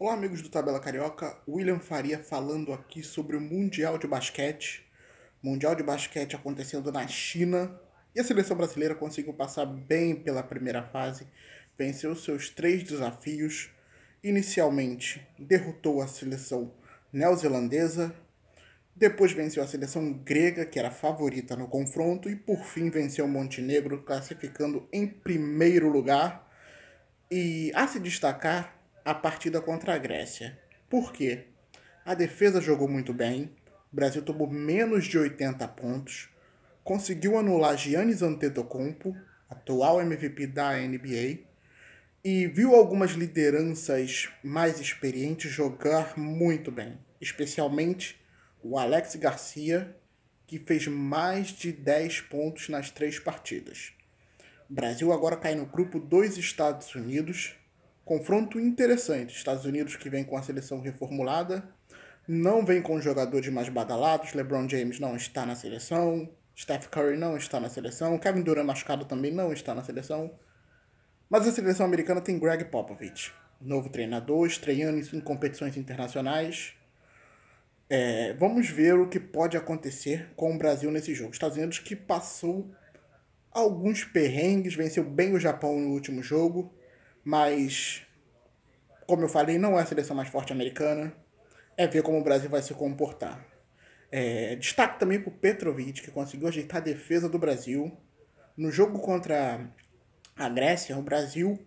Olá, amigos do Tabela Carioca. William Faria falando aqui sobre o Mundial de Basquete. Mundial de Basquete acontecendo na China. E a seleção brasileira conseguiu passar bem pela primeira fase, venceu seus três desafios. Inicialmente, derrotou a seleção neozelandesa, depois venceu a seleção grega, que era favorita no confronto, e por fim venceu o Montenegro, classificando em primeiro lugar. E a se destacar a partida contra a Grécia. Por quê? A defesa jogou muito bem, o Brasil tomou menos de 80 pontos, conseguiu anular Giannis Antetokounmpo, atual MVP da NBA, e viu algumas lideranças mais experientes jogar muito bem, especialmente o Alex Garcia, que fez mais de 10 pontos nas três partidas. O Brasil agora cai no grupo dos Estados Unidos, Confronto interessante. Estados Unidos que vem com a seleção reformulada, não vem com jogadores mais badalados. LeBron James não está na seleção, Steph Curry não está na seleção, Kevin Durant machucado também não está na seleção. Mas a seleção americana tem Greg Popovich, novo treinador, estreando em competições internacionais. É, vamos ver o que pode acontecer com o Brasil nesse jogo. Estados Unidos que passou alguns perrengues, venceu bem o Japão no último jogo, mas, como eu falei, não é a seleção mais forte americana. É ver como o Brasil vai se comportar. É, destaque também para o Petrovic, que conseguiu ajeitar a defesa do Brasil. No jogo contra a Grécia, o Brasil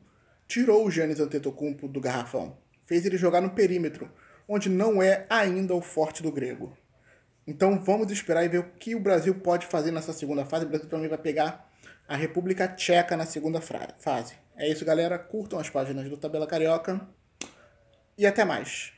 tirou o Giannis Antetokounmpo do garrafão. Fez ele jogar no perímetro, onde não é ainda o forte do grego. Então vamos esperar e ver o que o Brasil pode fazer nessa segunda fase. O Brasil também vai pegar a República Tcheca na segunda fase. É isso, galera. Curtam as páginas do Tabela Carioca. E até mais.